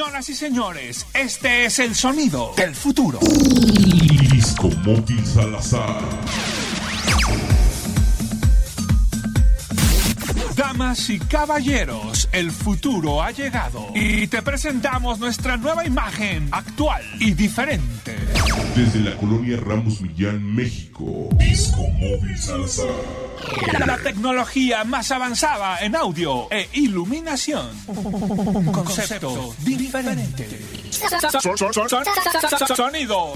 Señoras y señores, este es el sonido del futuro. Disco Móvil Salazar. Damas y caballeros, el futuro ha llegado y te presentamos nuestra nueva imagen actual y diferente. Desde la colonia Ramos Millán, México. Disco Móvil Salazar. La tecnología más avanzada en audio e iluminación. Un concepto diferente. Sonido.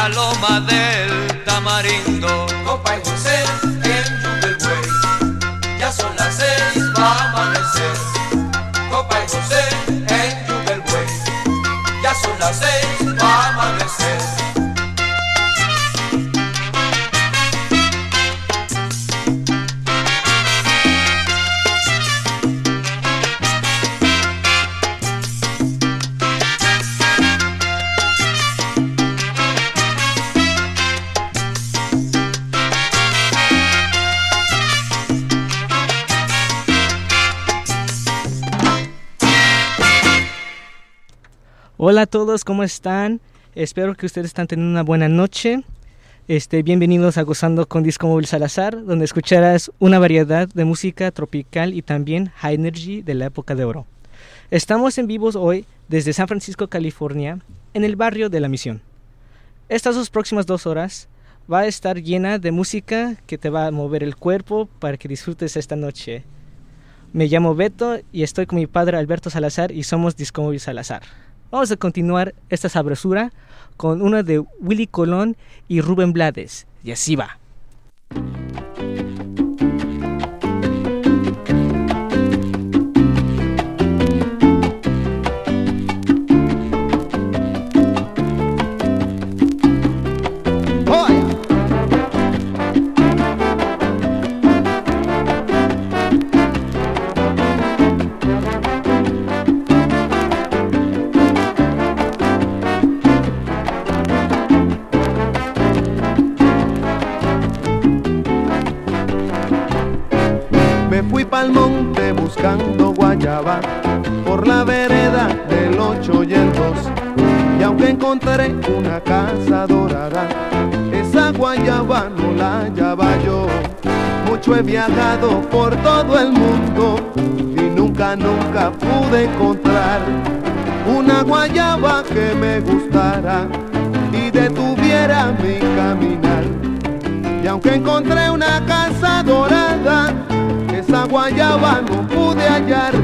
La loma del tamarindo. Copa y José en Yubelway, ya son las seis, va a amanecer. Copa y José Hola a todos, ¿cómo están? Espero que ustedes están teniendo una buena noche. Este, bienvenidos a Gozando con Disco Móvil Salazar, donde escucharás una variedad de música tropical y también high energy de la época de oro. Estamos en vivos hoy desde San Francisco, California, en el barrio de La Misión. Estas dos próximas dos horas va a estar llena de música que te va a mover el cuerpo para que disfrutes esta noche. Me llamo Beto y estoy con mi padre Alberto Salazar y somos Disco Móvil Salazar. Vamos a continuar esta sabrosura con una de Willy Colón y Rubén Blades. Y así va. Pa'l monte buscando guayaba por la vereda del 8 y el 2. Y aunque encontré una casa dorada, esa guayaba no la hallaba yo. Mucho he viajado por todo el mundo y nunca, nunca pude encontrar una guayaba que me gustara y detuviera mi caminar. Y aunque encontré una casa dorada, guayaba no pude hallar.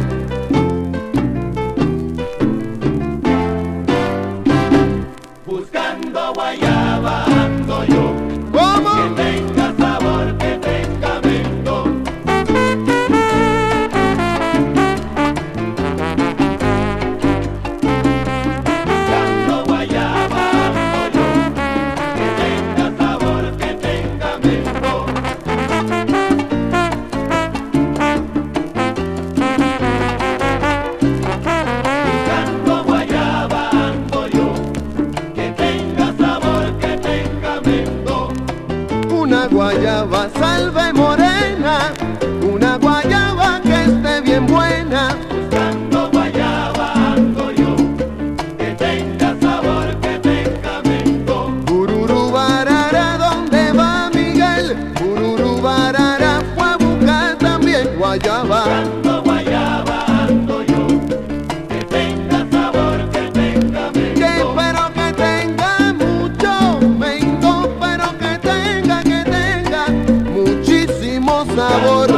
Sabor.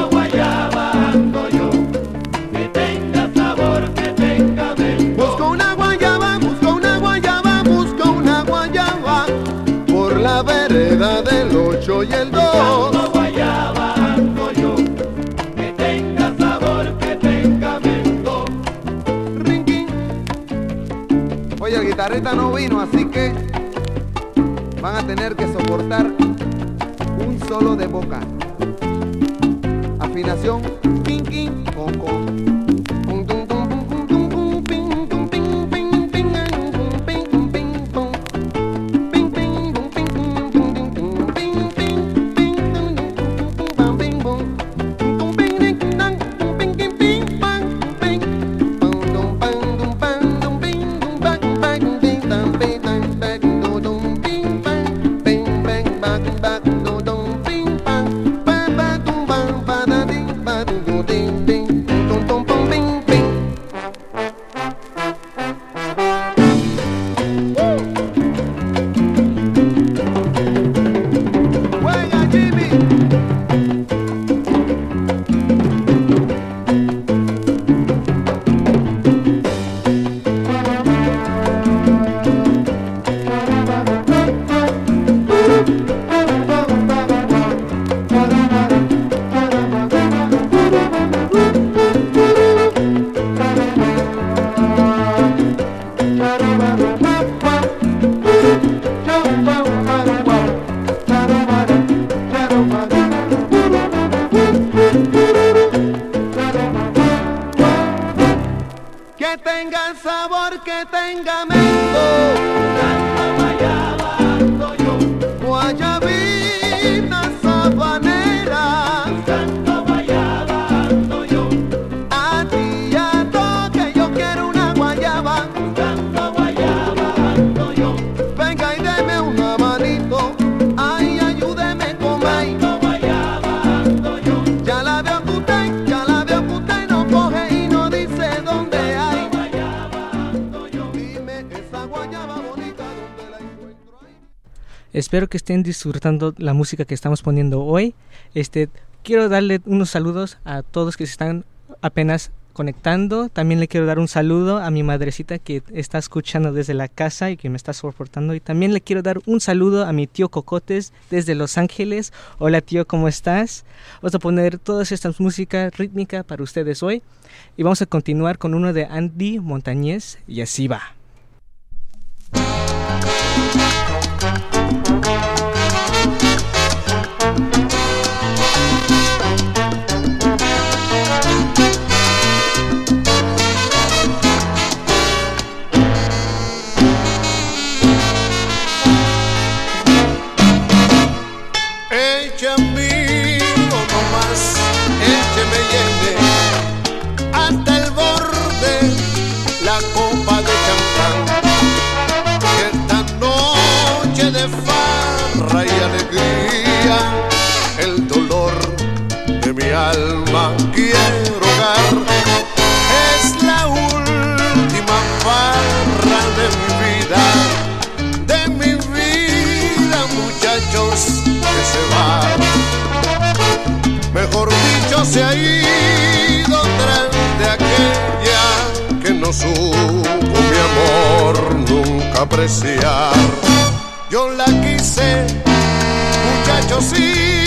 Espero que estén disfrutando la música que estamos poniendo hoy. Este, quiero darle unos saludos a todos que se están apenas conectando. También le quiero dar un saludo a mi madrecita que está escuchando desde la casa y que me está soportando. Y también le quiero dar un saludo a mi tío Cocotes desde Los Ángeles. Hola tío, ¿cómo estás? Vamos a poner todas estas músicas rítmicas para ustedes hoy. Y vamos a continuar con uno de Andy Montañez y así. Se ha ido tras de aquella que no supo mi amor nunca apreciar. Yo la quise, muchachos, sí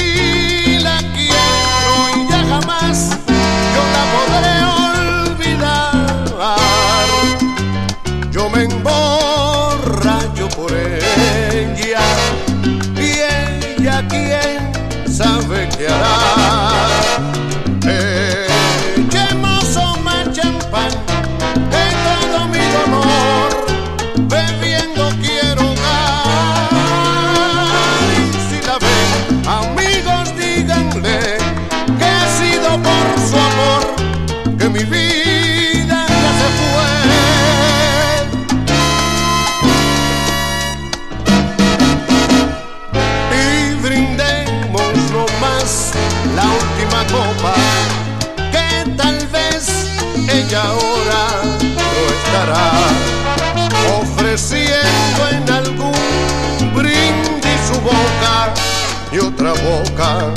y otra boca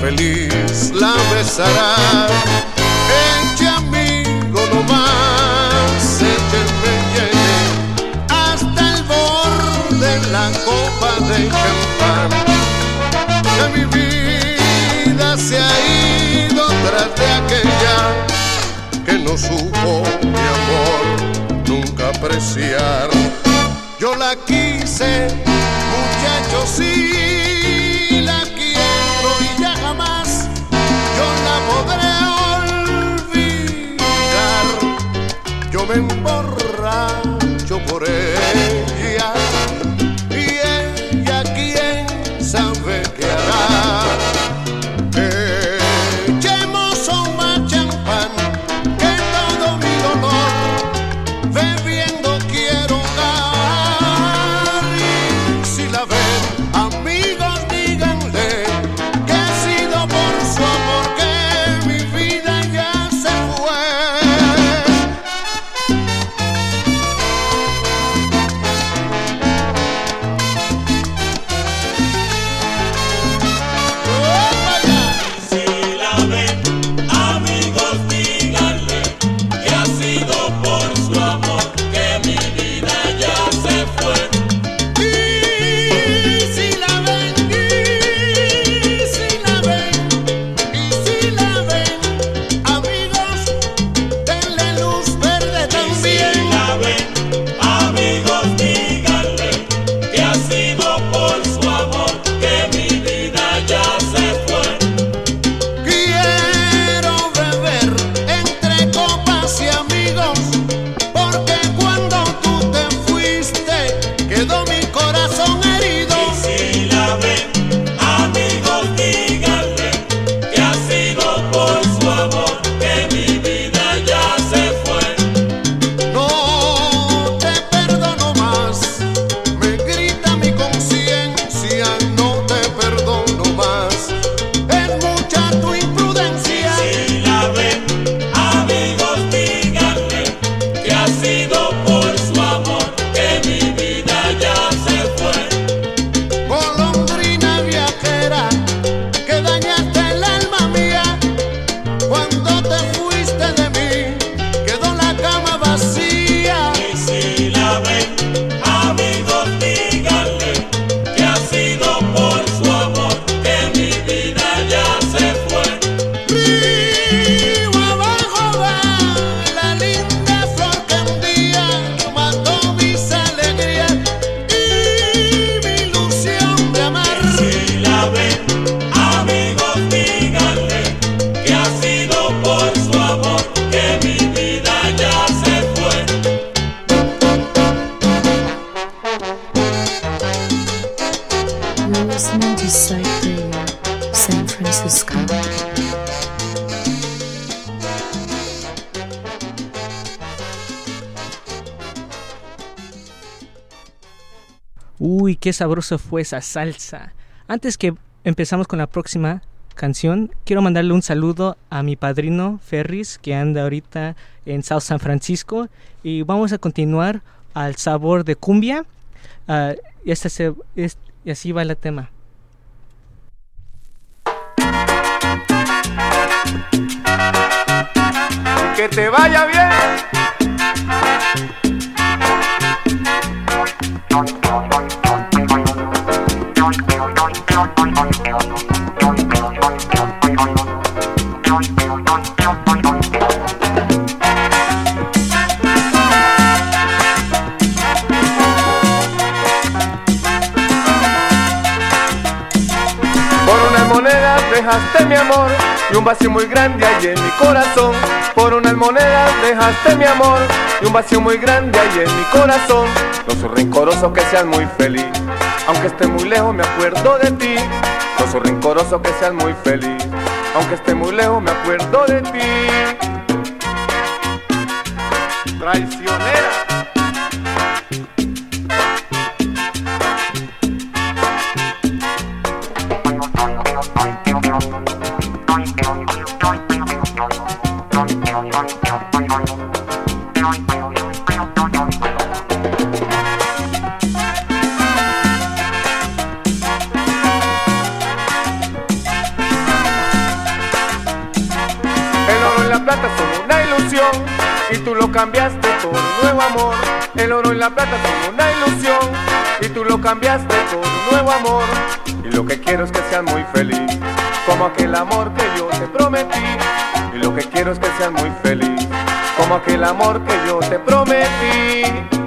feliz la besará. Eche amigo nomás, échenme llene hasta el borde la copa de champán. Que mi vida se ha ido tras de aquella que no supo mi amor nunca apreciar. Yo la quise, muchachos, sí la quiero y ya jamás yo la podré olvidar. Yo me emborracho por ella sabroso fue esa salsa. Antes que empezamos con la próxima canción, quiero mandarle un saludo a mi padrino Ferris, que anda ahorita en South San Francisco. Y vamos a continuar al sabor de cumbia. Ah, y, este se- es- y así va el tema. Que te vaya bien. Dejaste mi amor y un vacío muy grande hay en mi corazón. Por unas monedas dejaste mi amor y un vacío muy grande hay en mi corazón. No soy rencoroso que seas muy feliz, aunque esté muy lejos me acuerdo de ti. No soy rencoroso que seas muy feliz, aunque esté muy lejos me acuerdo de ti. Traicionera. Y tú lo cambiaste por un nuevo amor. El oro y la plata son una ilusión y tú lo cambiaste por un nuevo amor. Y lo que quiero es que seas muy feliz, como aquel amor que yo te prometí. Y lo que quiero es que seas muy feliz, como aquel amor que yo te prometí.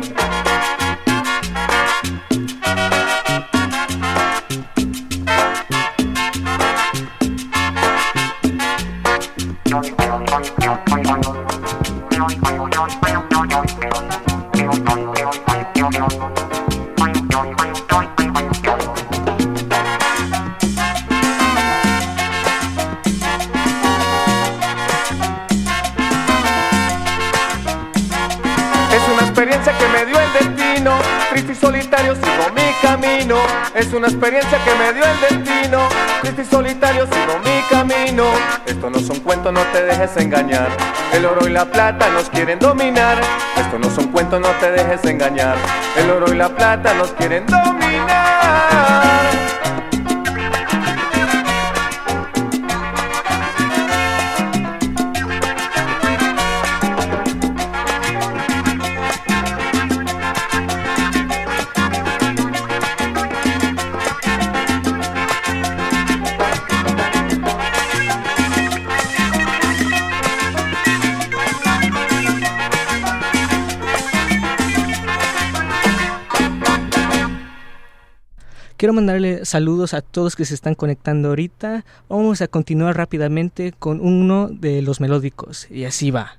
Es una experiencia que me dio el destino, triste y solitario sigo mi camino. Esto no son cuentos, no te dejes engañar. El oro y la plata nos quieren dominar. Esto no son cuentos, no te dejes engañar. El oro y la plata nos quieren dominar. Quiero mandarle saludos a todos que se están conectando ahorita. Vamos a continuar rápidamente con uno de los melódicos. Y así va.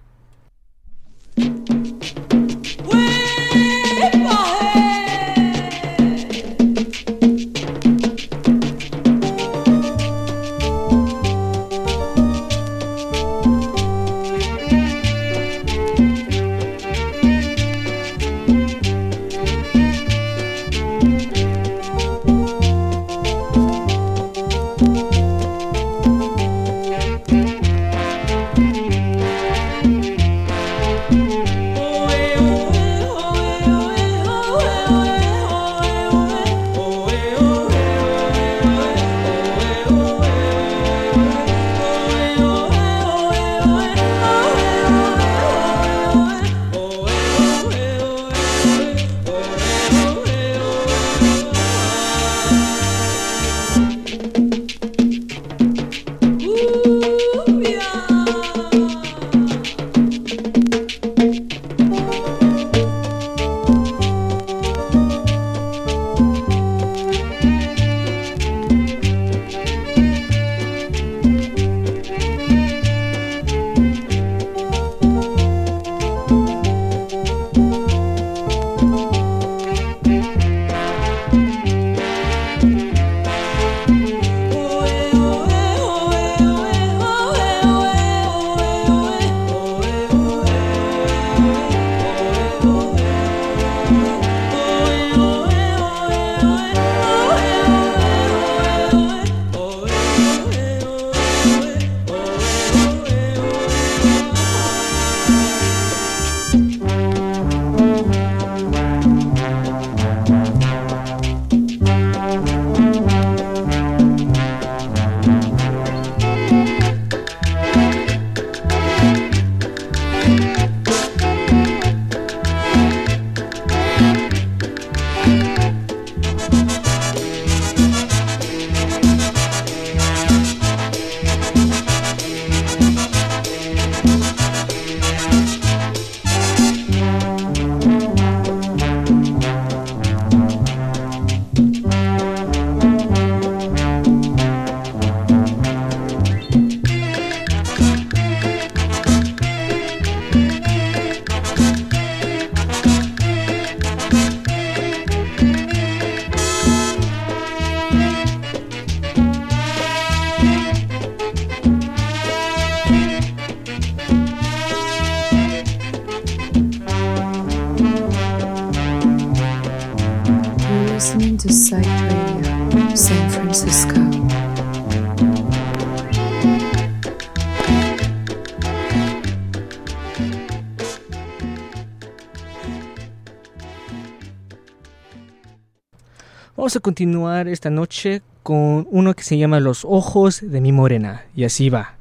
Continuar esta noche con uno que se llama Los ojos de mi morena. Y así va.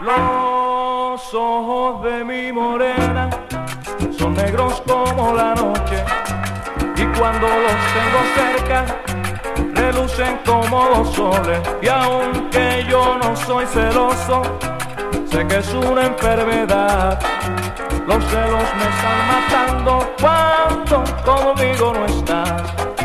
Los ojos de mi morena son negros como la noche y cuando los tengo cerca relucen como los soles y aunque yo no soy celoso sé que es una enfermedad. Los celos me están matando. Cuando conmigo no estás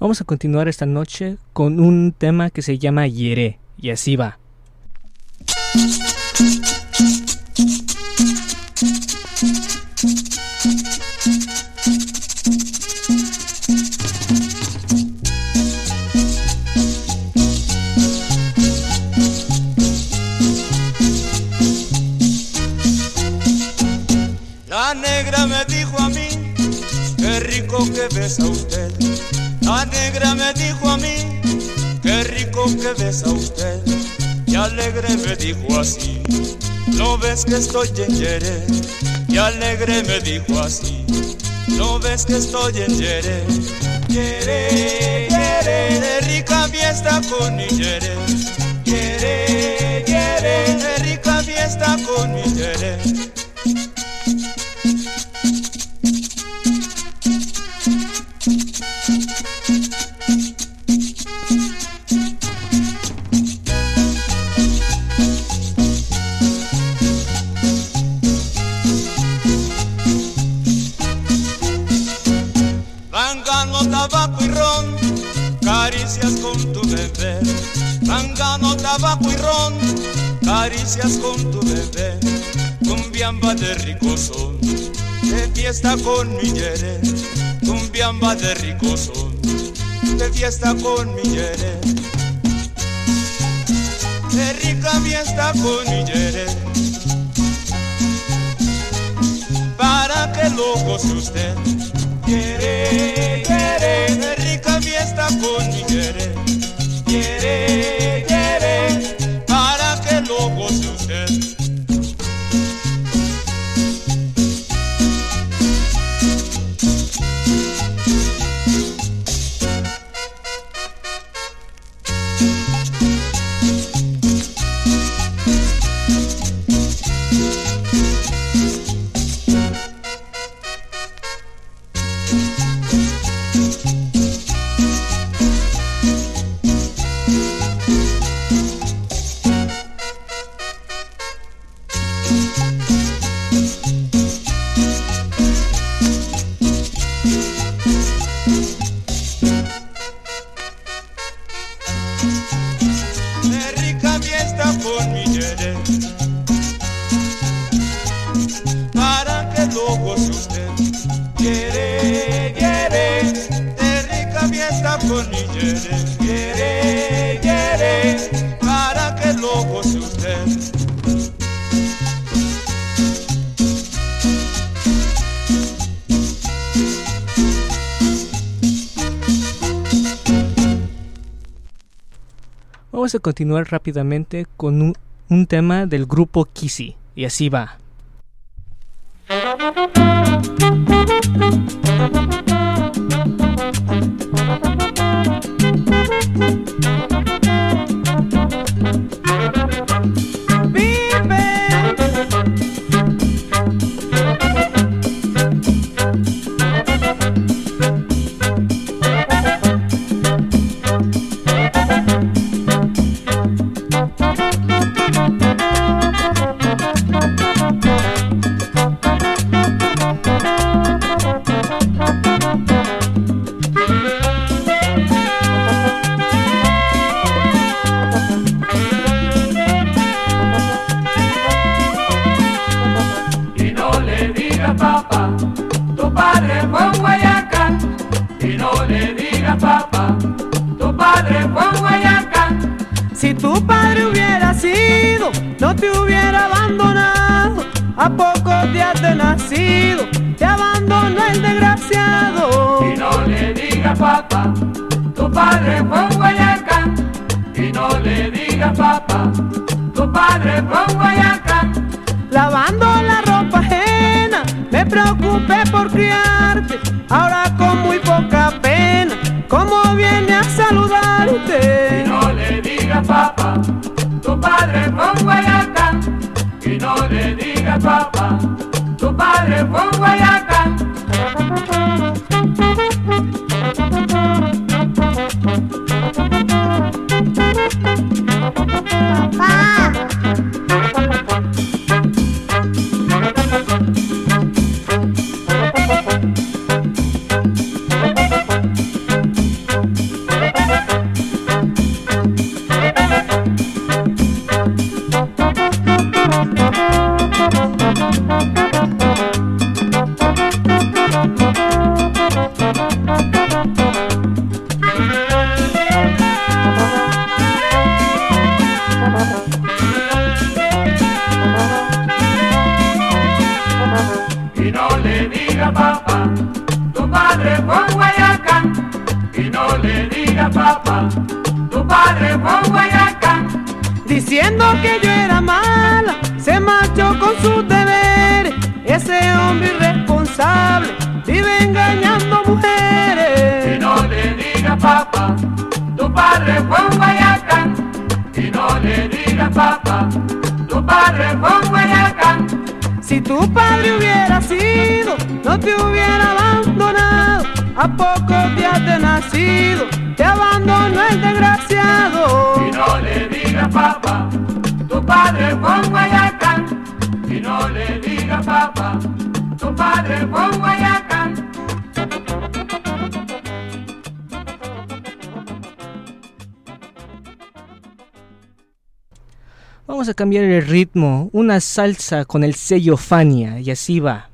Vamos a continuar esta noche con un tema que se llama Yere, y así va. La negra me dijo a mí, qué rico que besa usted la negra me dijo a mí, qué rico que besa usted. Y alegre me dijo así, no ves que estoy en Yere. Y alegre me dijo así, no ves que estoy en Yere. Yere, Yere, de rica fiesta con mi Yere. Yere, Yere, de rica fiesta con mi Yere. Con tu bebé, cumbiamba de rico son, de fiesta con mi yere, cumbiamba de rico son, de fiesta con mi yere, de rica fiesta con mi yere. Para que lo goce usted, quiere, quiere, de rica fiesta con mi quiere, quiere, quiere, Vamos a continuar rápidamente con un, un tema del grupo Kissy. Y así va. Padre fue un guayacán. Y no le digas papá, tu padre fue un guayacán. Lavando la ropa ajena, me preocupé por criarte. Ahora con muy poca pena, ¿cómo viene a Y saludarte? no le digas papá, tu padre fue un guayacán. Y no le digas papá, tu padre fue un guayacán. Cambiar el ritmo, una salsa con el sello Fania y así va.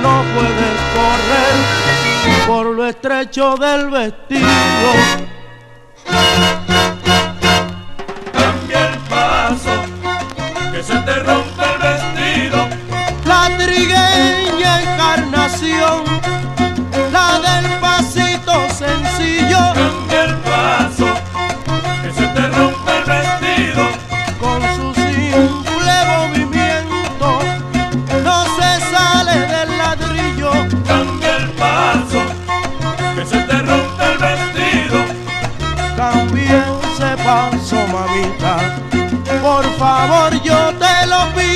Que no puedes correr por lo estrecho del vestido. Cambia el paso, que se te rompe el vestido. La trigueña encarnación, favor, yo te lo pido.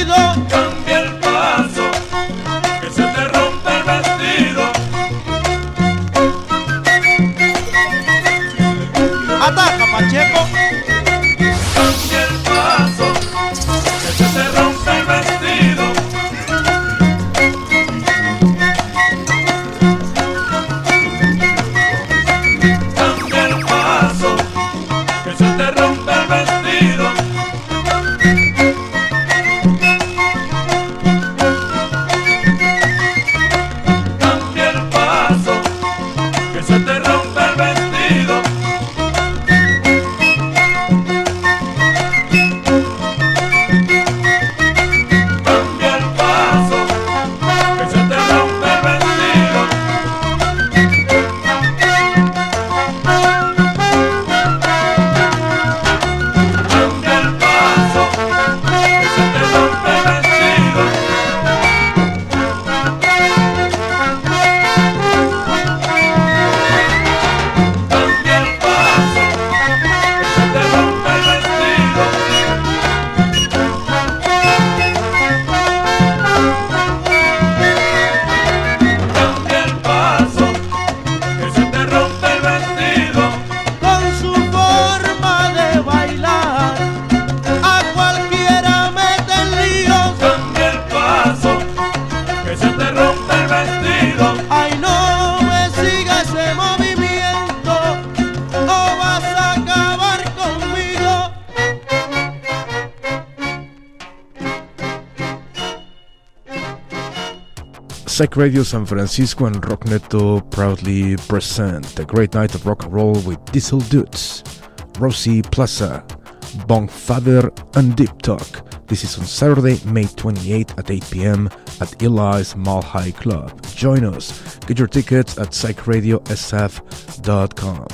Radio San Francisco and Rockneto proudly present the great night of rock and roll with Diesel Dudes, Rosie Plaza, Bong Father, and Deep Talk. This is on Saturday, May 28 at 8 p.m. at Eli's Mall High Club. Join us. Get your tickets at psychradiosf.com.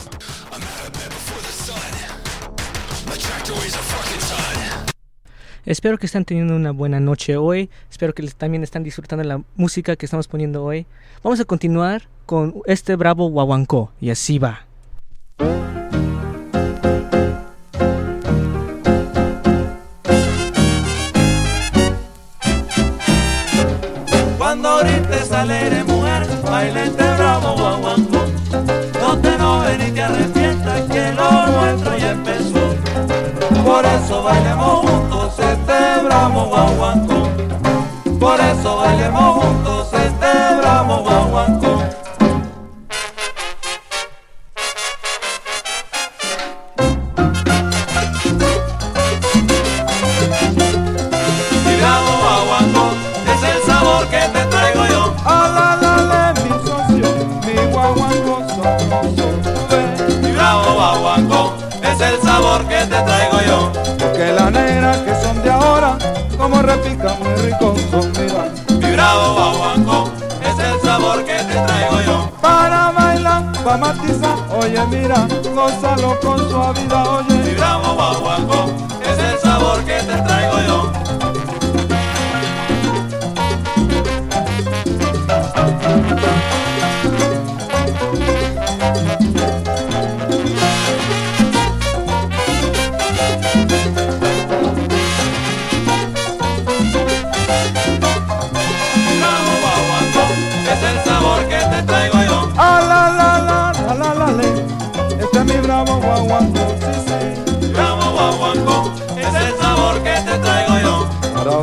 Espero que están teniendo una buena noche hoy. Espero que también están disfrutando la música que estamos poniendo hoy. Vamos a continuar con este bravo guaguancó. Y así va. Cuando ahorita sale mujer, baila este bravo guaguancó. No te enojes ni te arrepientas que lo nuestro ya empezó. Por eso bailemos juntos este bravo guaguancó. Por eso bailemos juntos este bravo guauhuancón. Mi bravo guauhuancón es el sabor que te traigo yo. A la la de mi sación, mi guauhuancón son los dos. Mi bravo guauhuancón es el sabor que te traigo yo como repican muy rico son. Mi bravo guaguancó es el sabor que te traigo yo. Para bailar, para matizar, oye mira, gózalo con suavidad, oye. Mi bravo guaguancó es el sabor que te traigo yo.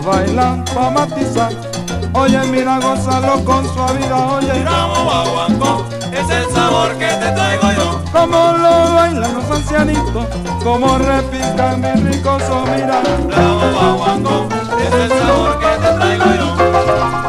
Bailar, para matizar. Oye, mira, gózalo con suavidad, oye. Bravo guaguanco, es el sabor que te traigo yo. Como lo bailan los ancianitos, como repican mis ricos, oh, mira. Bravo guaguanco, es el sabor que te traigo yo.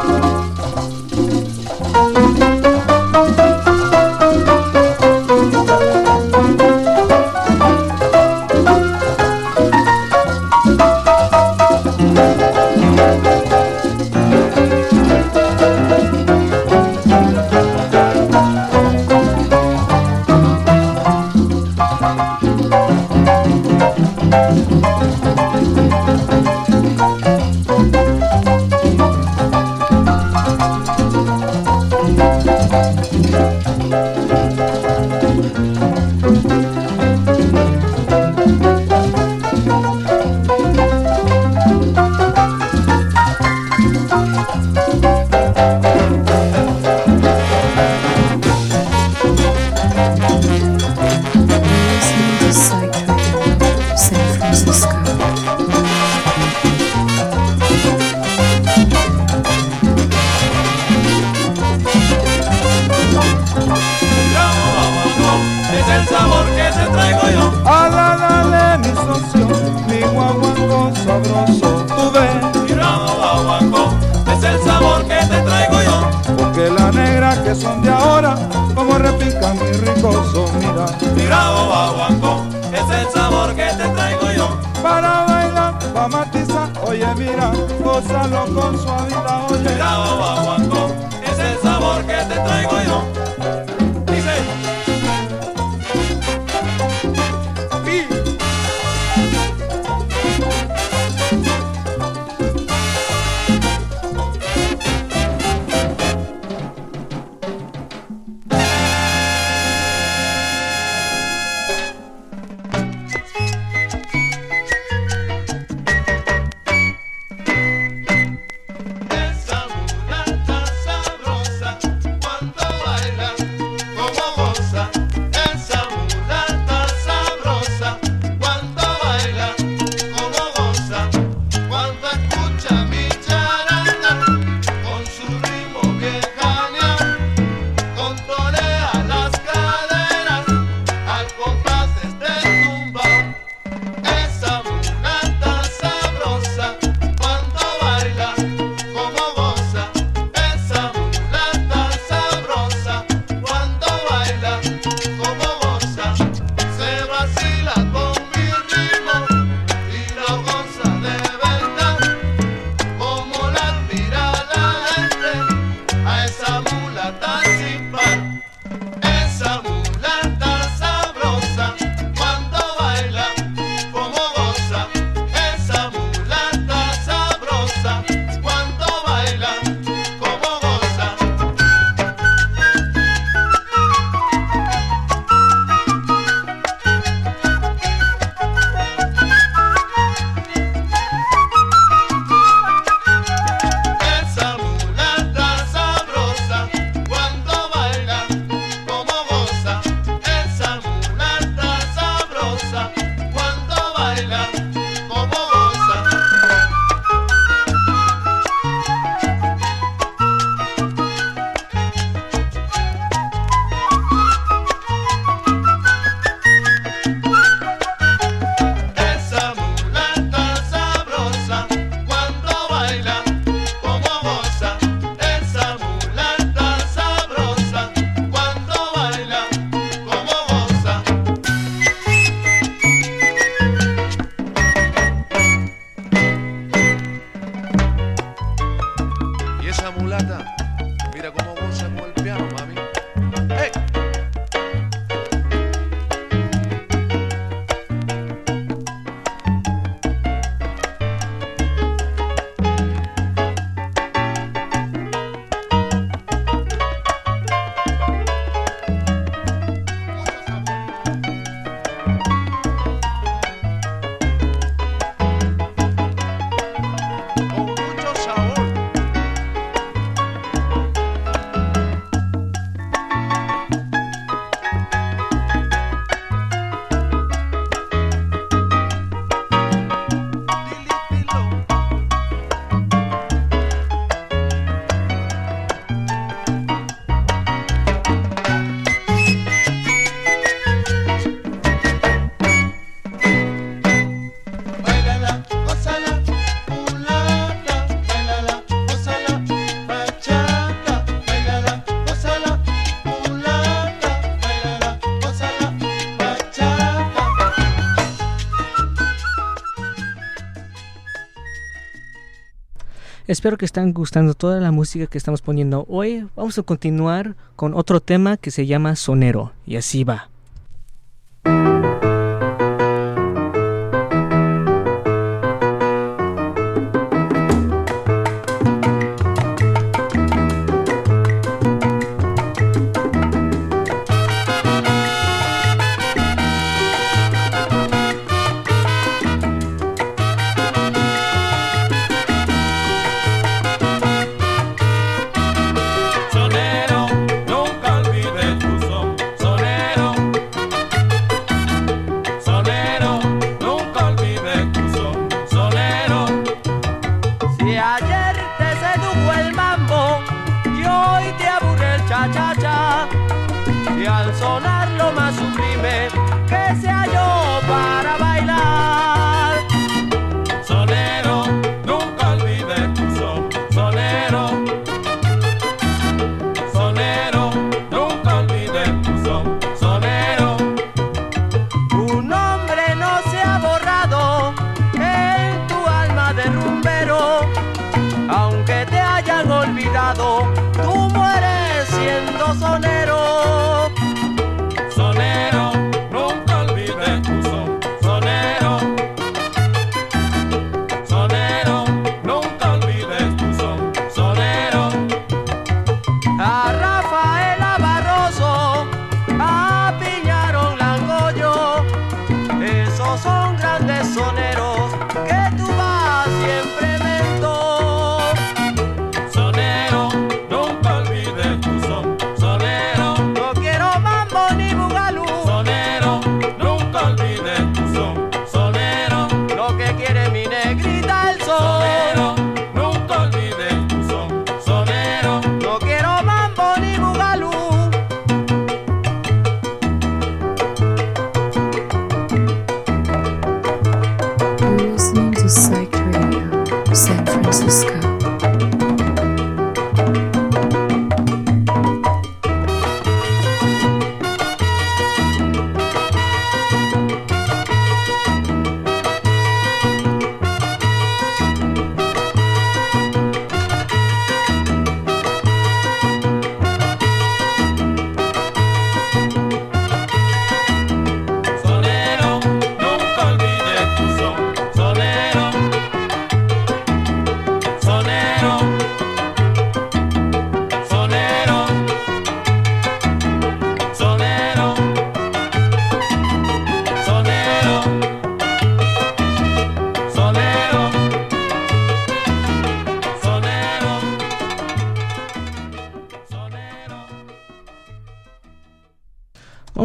Espero que estén gustando toda la música que estamos poniendo hoy. Vamos a continuar con otro tema que se llama Sonero. Y así va.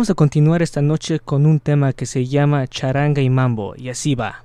Vamos a continuar esta noche con un tema que se llama Charanga y Mambo, y así va.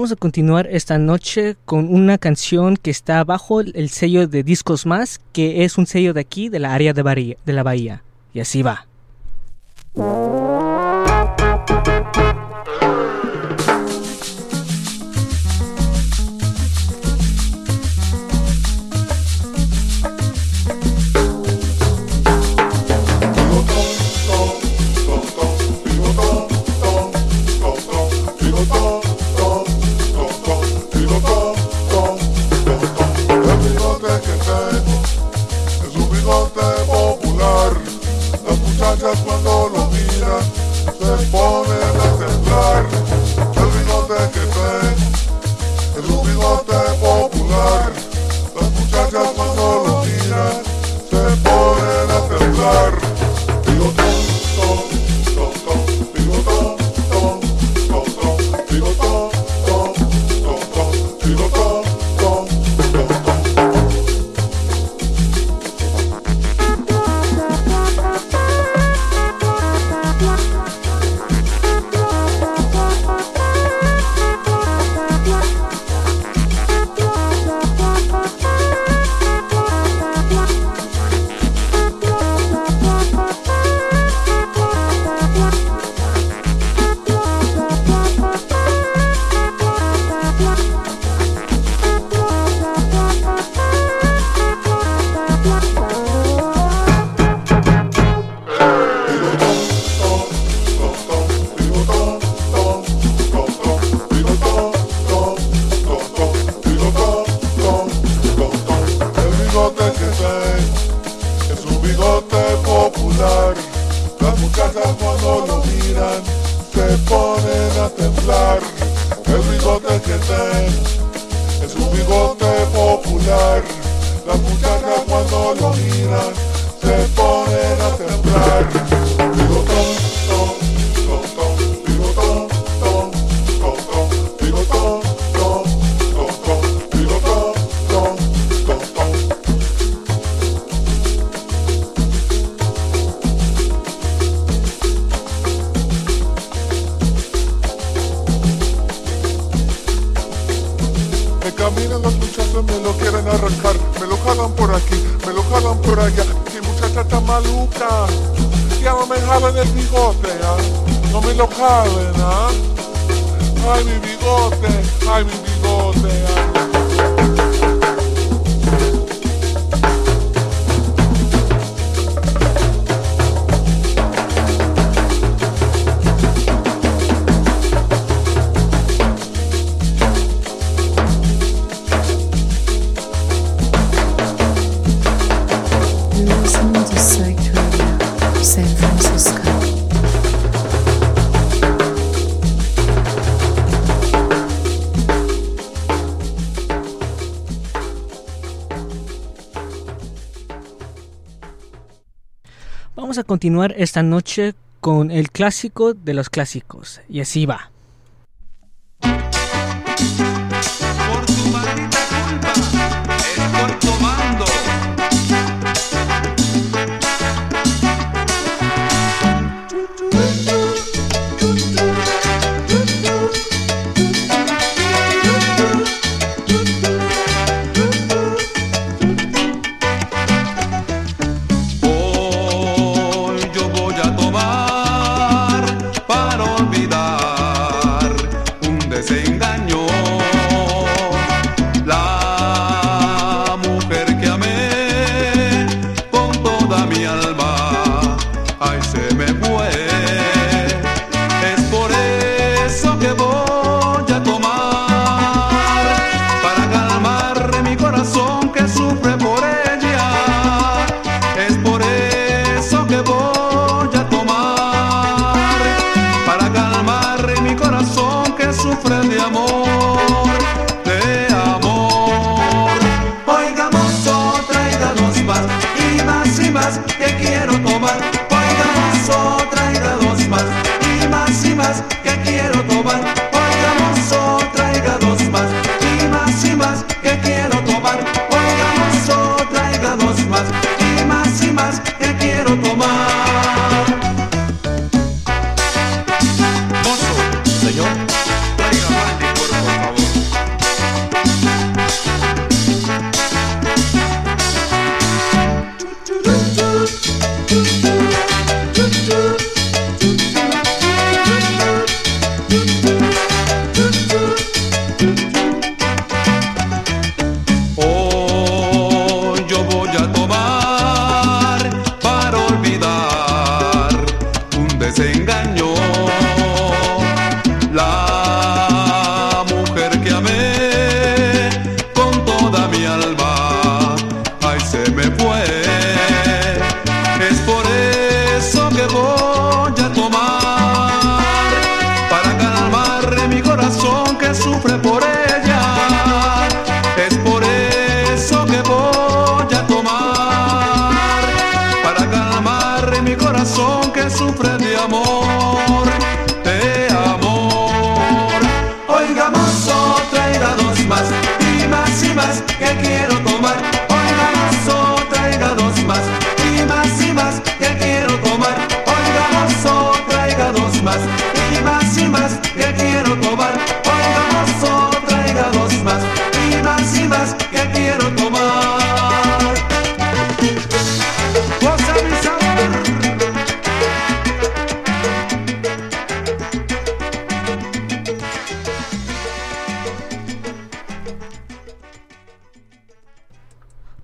Vamos a continuar esta noche con una canción que está bajo el sello de Discos Más, que es un sello de aquí, de la área de, de la bahía. Y así va. cuando lo miran se ponen a temblar. El bigote que ven es un bigote popular. Las muchachas cuando I will be continuar esta noche con el clásico de los clásicos. Y así va.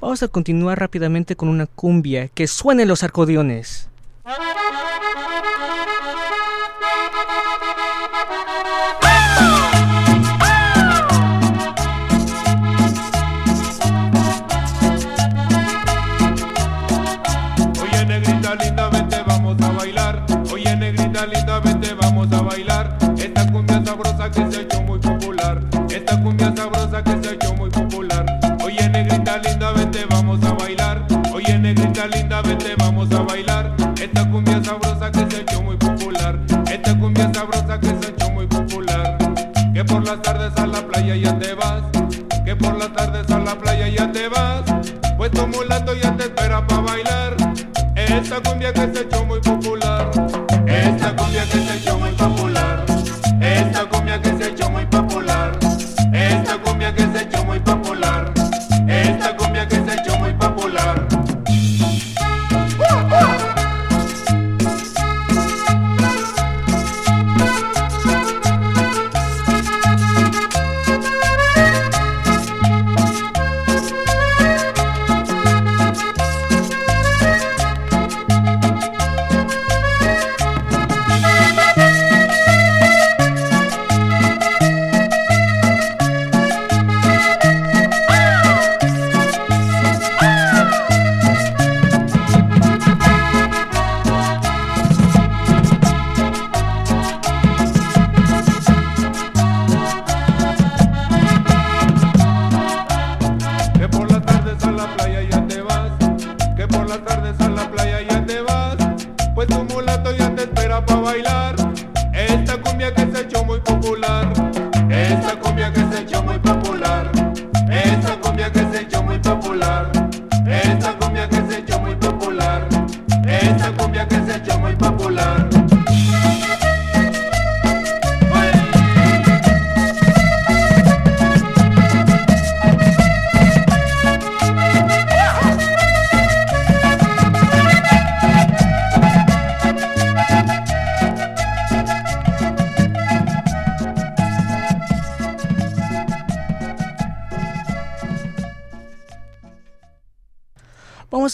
Vamos a continuar rápidamente con una cumbia que suene los arcodiones.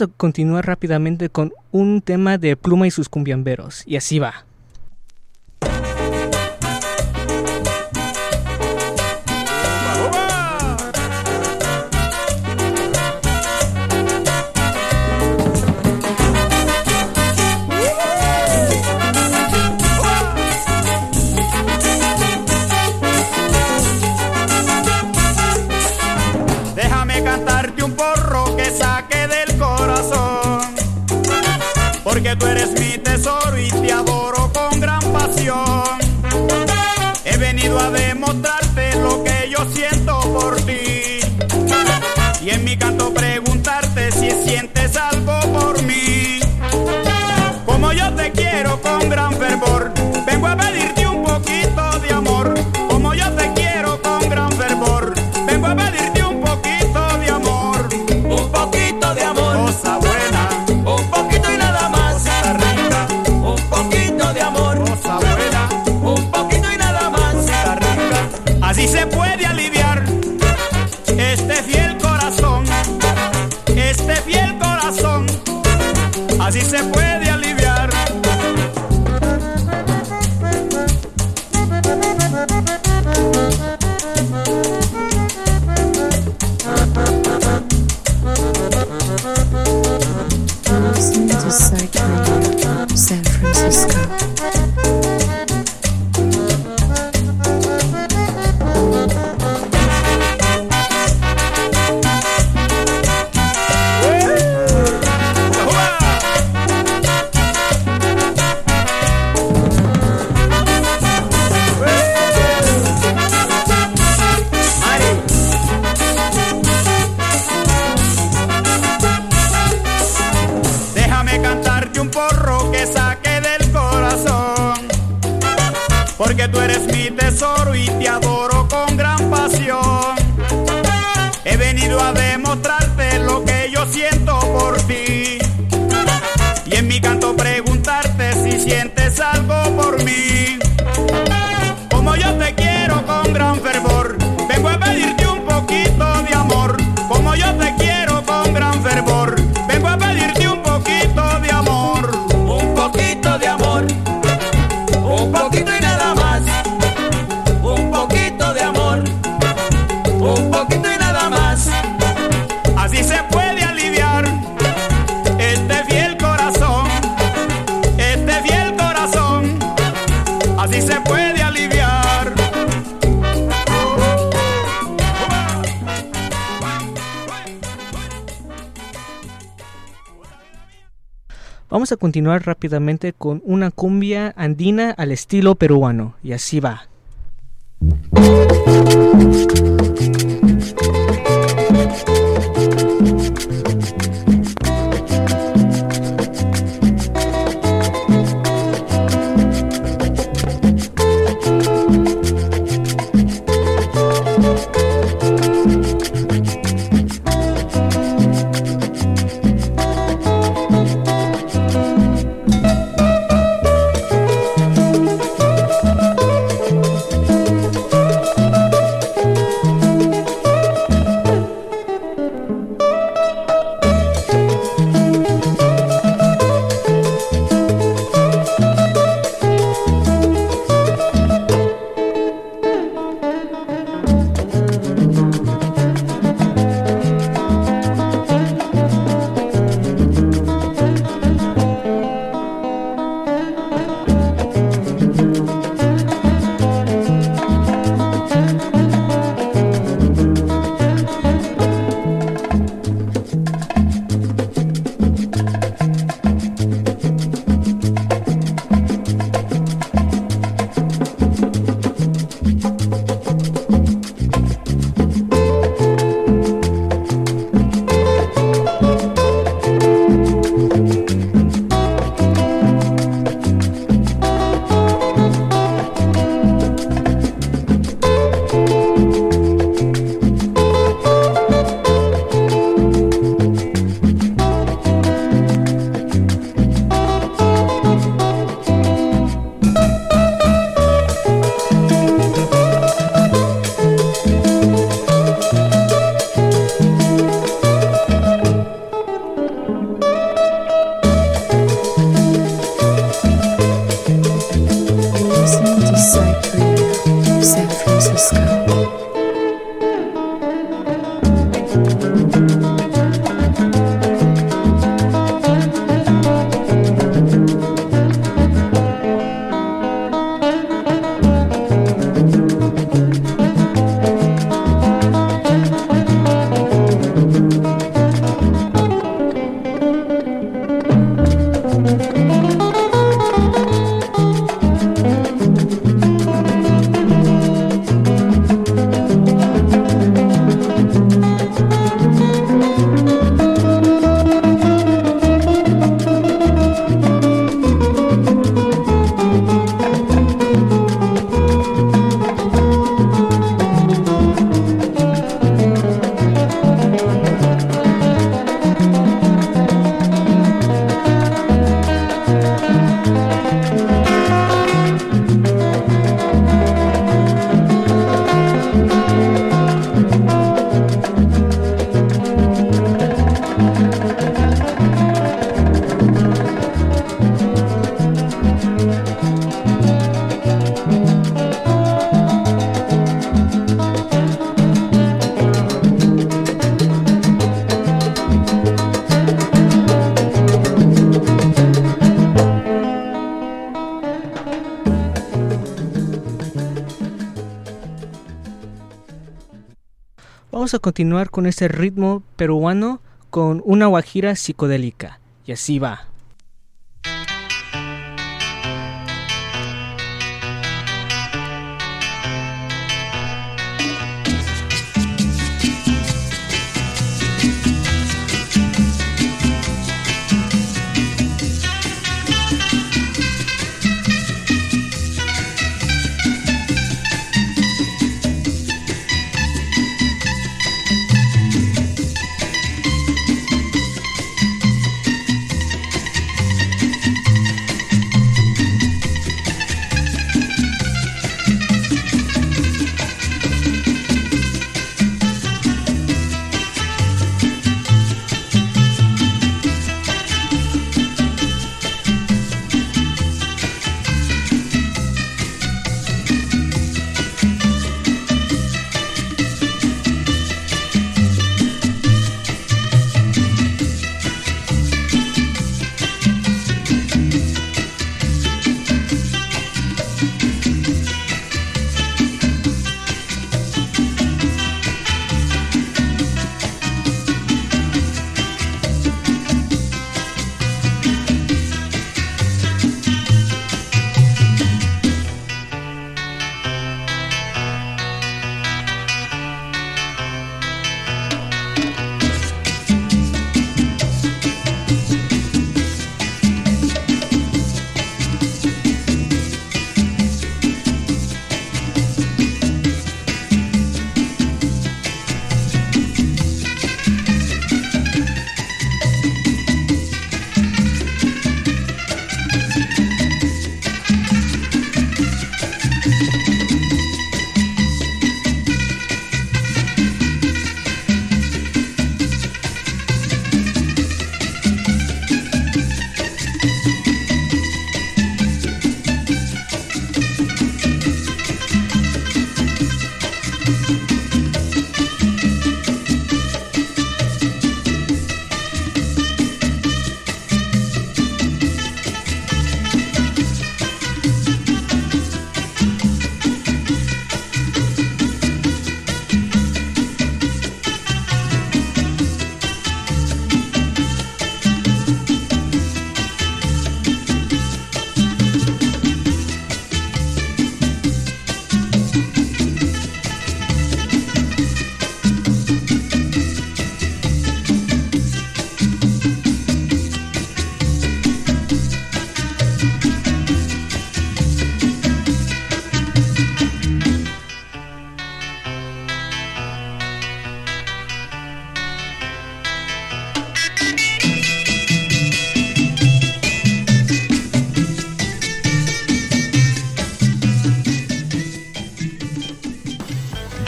continuar rápidamente con un tema de Pluma y sus cumbiamberos. Y así va. continuar rápidamente con una cumbia andina al estilo peruano. Y así va. a continuar con este ritmo peruano con una guajira psicodélica. Y así va.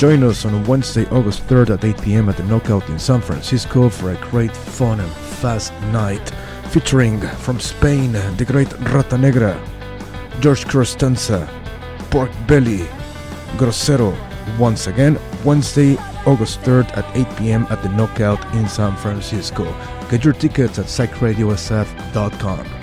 Join us on Wednesday, August 3rd at 8 p.m. at the Knockout in San Francisco for a great fun and fast night featuring from Spain the great Rata Negra, George Costanza, Pork Belly, Grosero. Once again, Wednesday, August 3rd at 8 p.m. at the Knockout in San Francisco. Get your tickets at psychradiosf.com.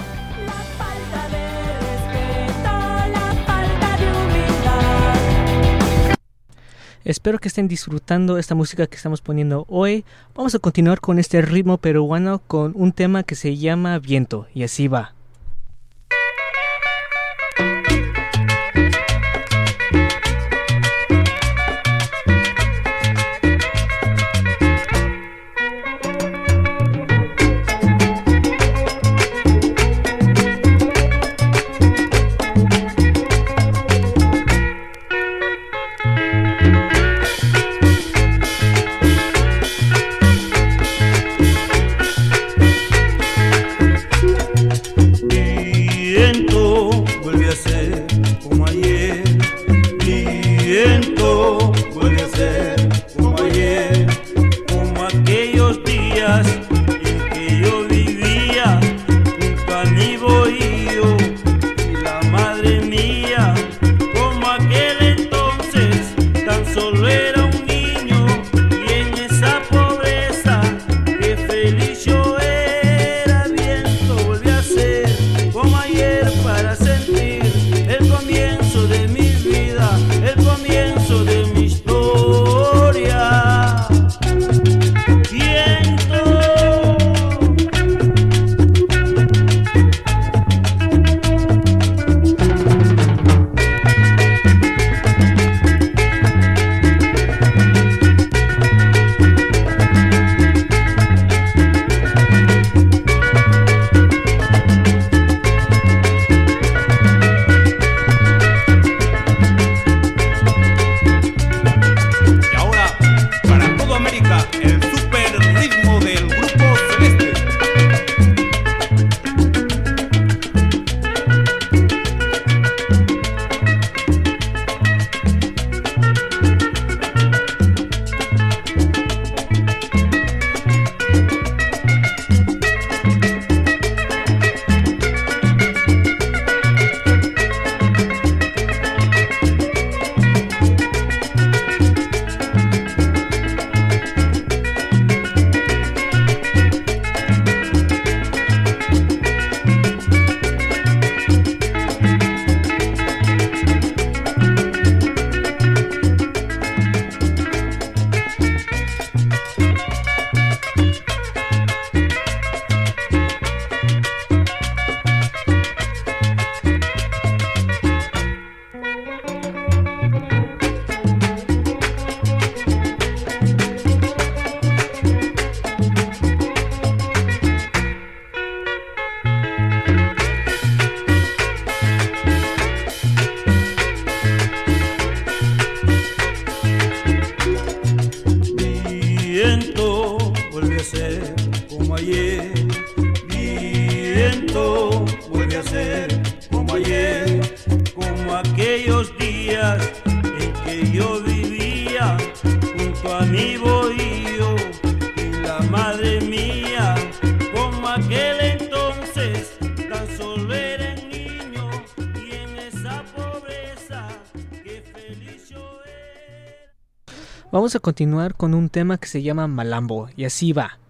Espero que estén disfrutando esta música que estamos poniendo hoy. Vamos a continuar con este ritmo peruano con un tema que se llama Viento y así va. Vamos a continuar con un tema que se llama Malambo y así va.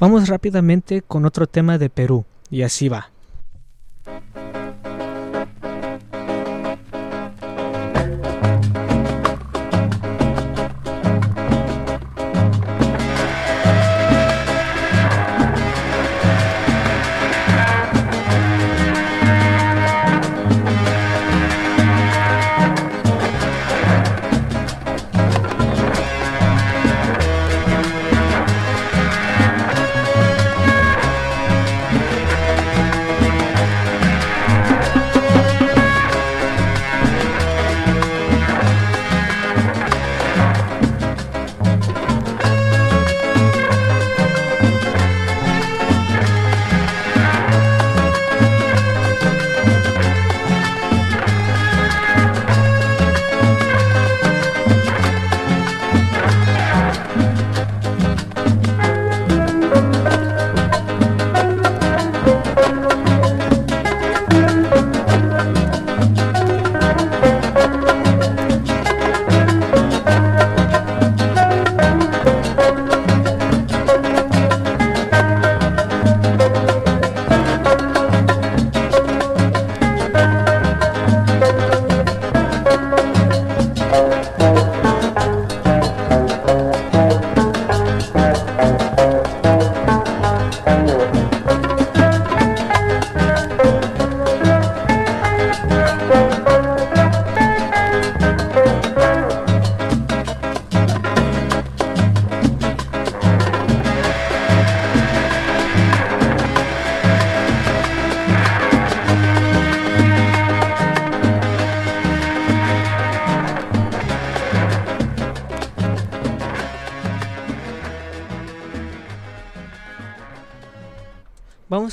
Vamos rápidamente con otro tema de Perú, y así va.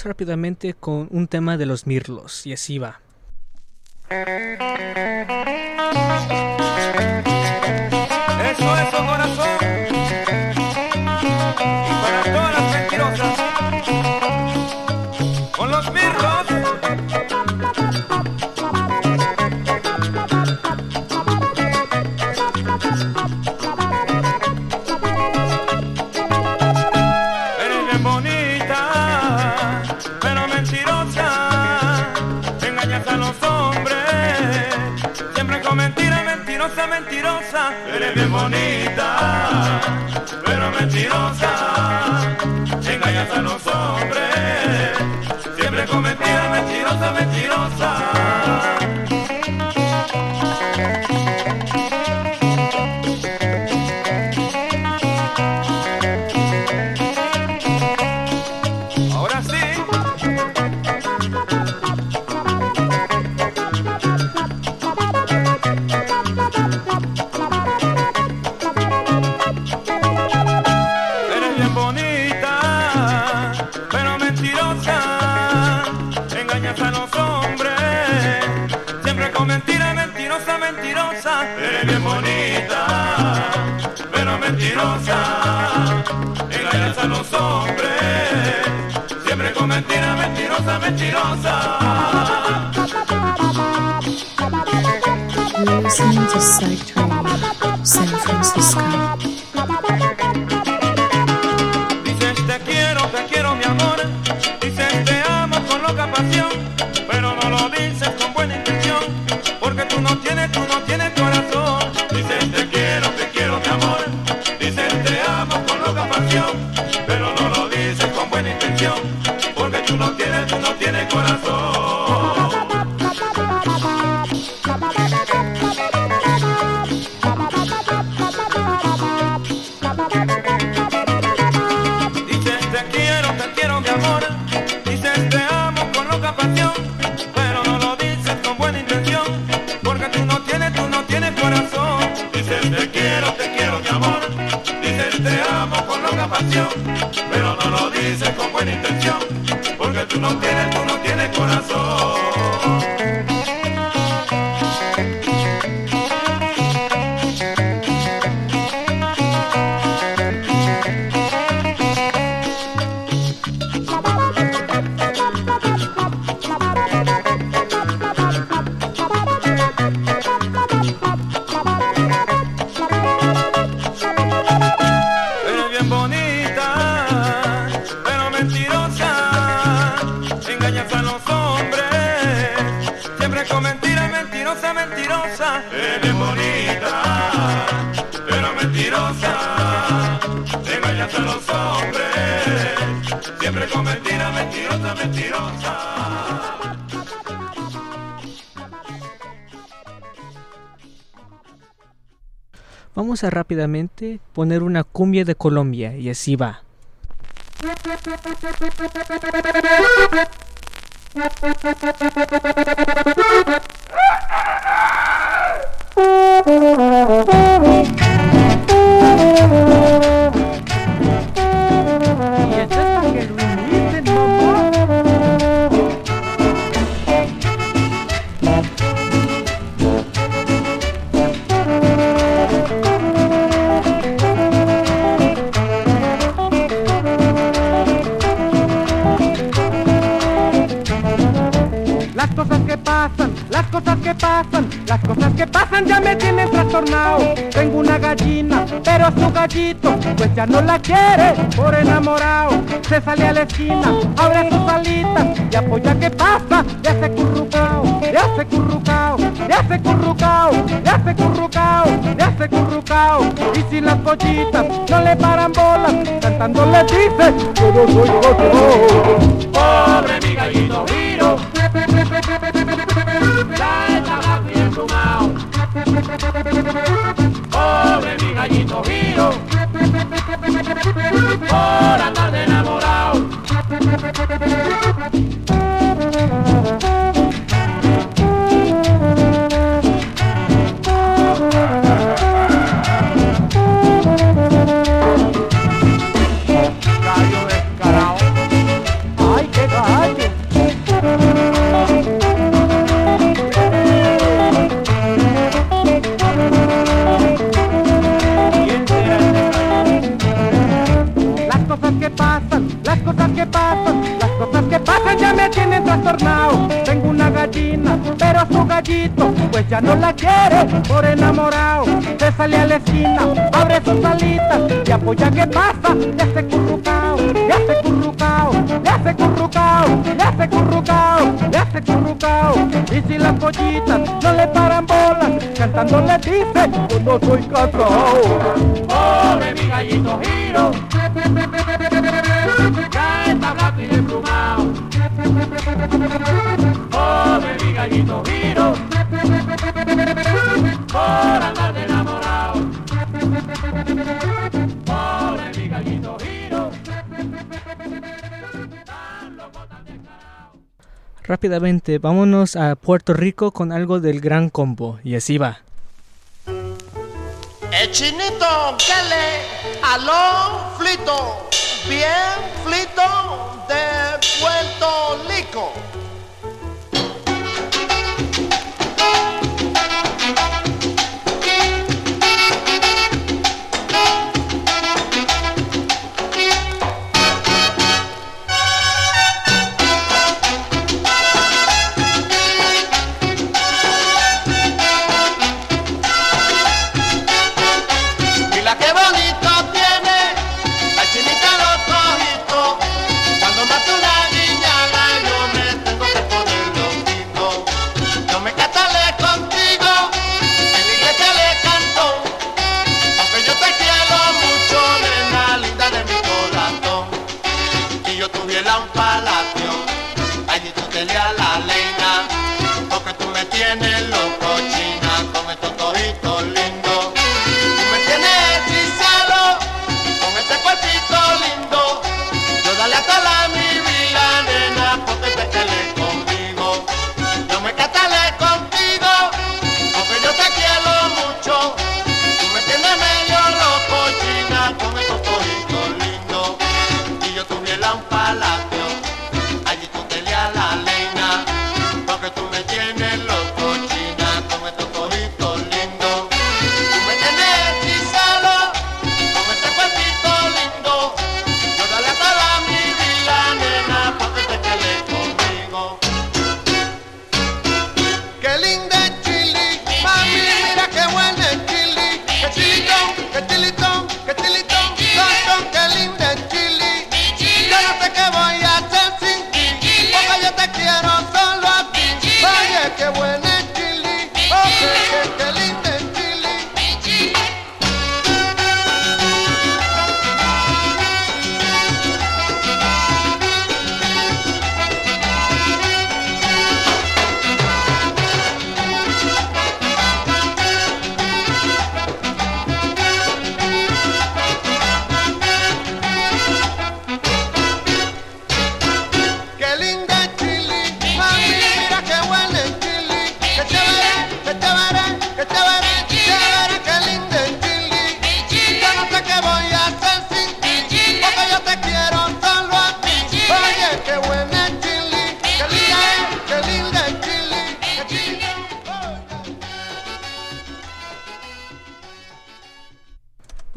Rápidamente con un tema de los mirlos, y así va. mentirosa, eres bien bonita, pero mentirosa. Engañas a los hombres, siempre con mentira, mentirosa, mentirosa. You're San Francisco. Rápidamente poner una cumbia de Colombia y así va. No la quiere por enamorado. Se sale a la esquina, abre sus alitas y apoya que pasa, ya se currucao, ya se currucao, ya se currucao, ya se currucao, ya se currucao. Y si las pollitas no le paran bolas, cantando le dice, yo soy otro. pobre mi gallito trastornado. Tengo una gallina, pero su gallito, pues ya no la quiere por enamorado. Se sale a la esquina, abre sus alitas y apoya que pasa, ya se currucao, ya se currucao, ya se currucao, ya se currucao, ya se currucao. Y si las pollitas no le paran bolas, cantando le dice, yo no soy casado. Pobre mi gallito giro. Por andar de enamorado. Pobre mi gallito giro. Rápidamente, vámonos a Puerto Rico con algo del Gran Combo y así va. El chinito que le aló flito, bien flito de Puerto Rico.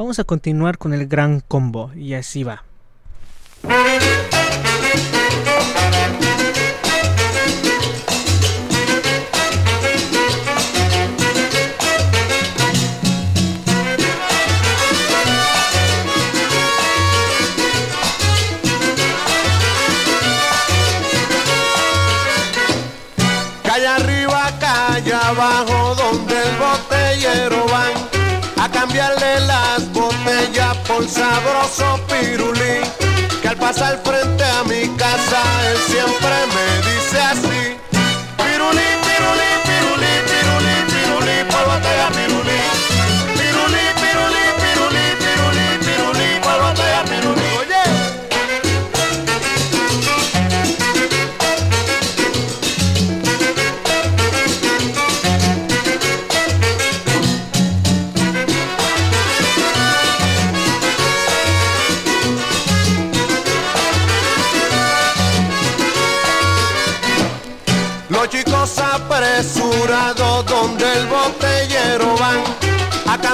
Vamos a continuar con el gran combo y así va. Sabroso pirulí. Que al pasar frente a mi casa, él siempre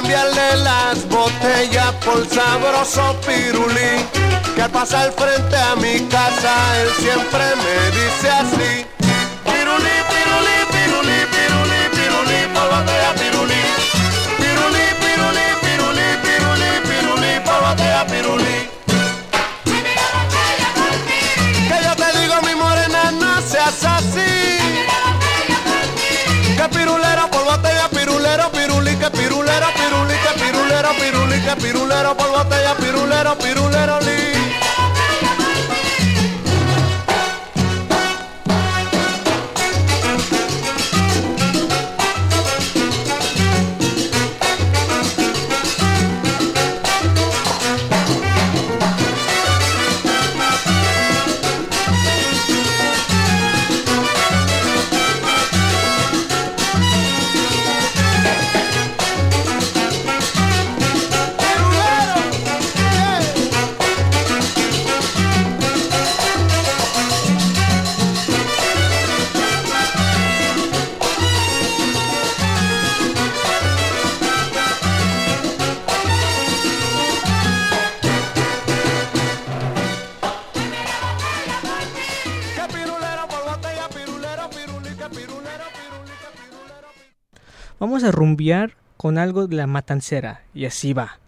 cambiarle las botellas por sabroso pirulí. Que al pasar frente a mi casa él siempre me dice así. Pirulí, pirulí, pirulí, pirulí, pirulí, por botella pirulí. Que yo te digo mi morena no así. Que pirulero por pirulero, pirulero, pirulí, que pirulero por botella, pirulero, pirulero, li. A rumbear con algo de la matancera y así va.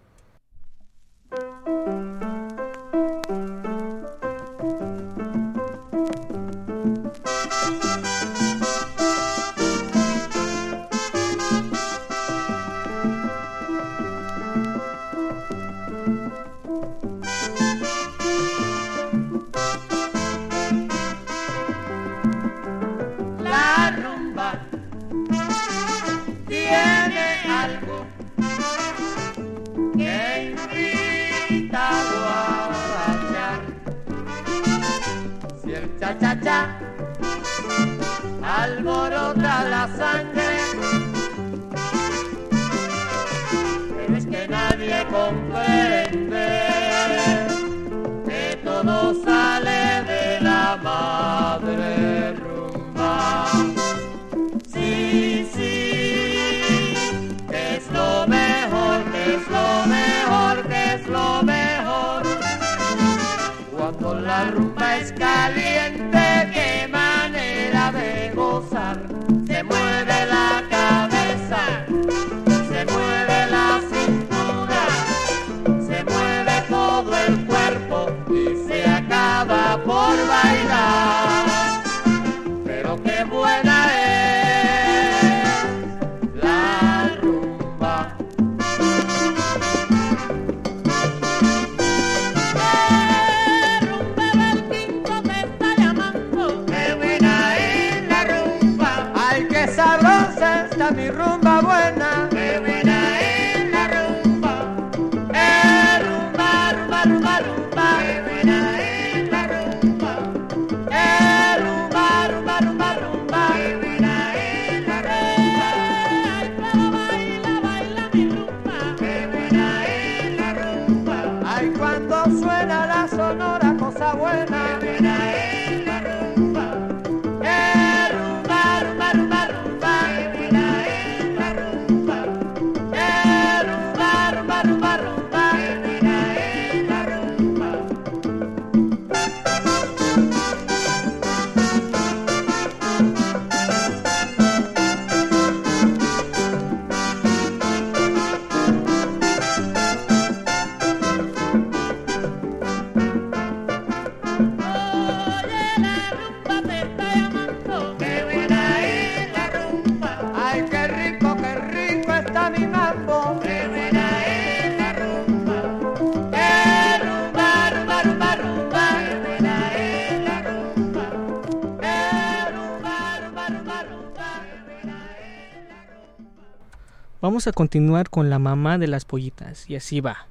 fiscalía. Vamos a continuar con la mamá de las pollitas y así va.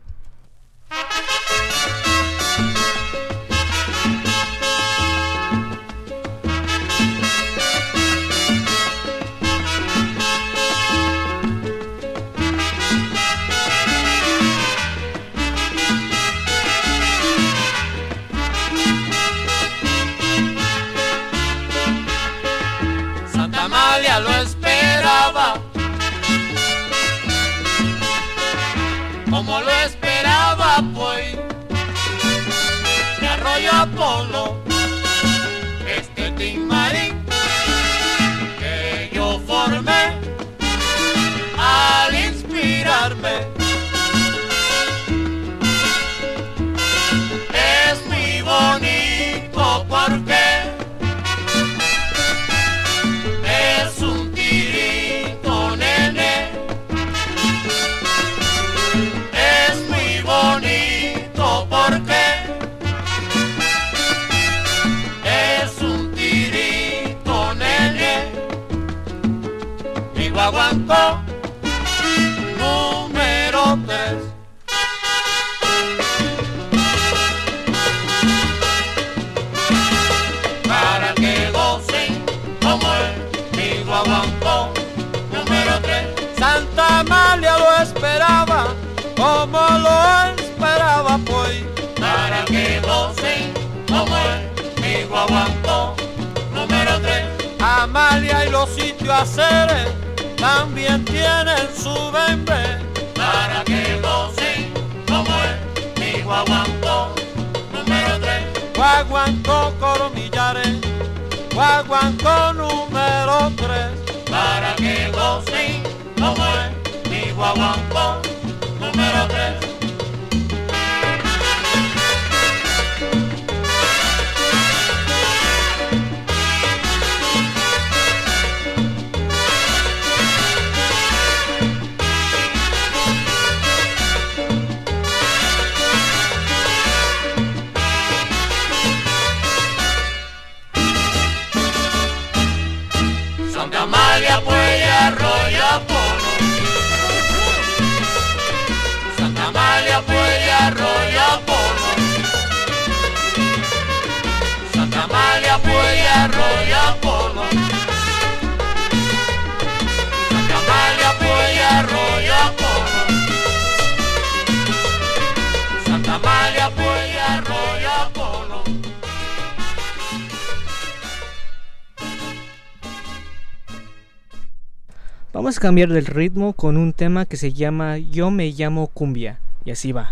Para que gocen como el mi guaguancó número 3. Guaguancó coromillares, guaguancó número 3. Para que gocen como es mi guaguancó número 3. Vamos a cambiar del ritmo con un tema que se llama Yo me llamo cumbia y así va.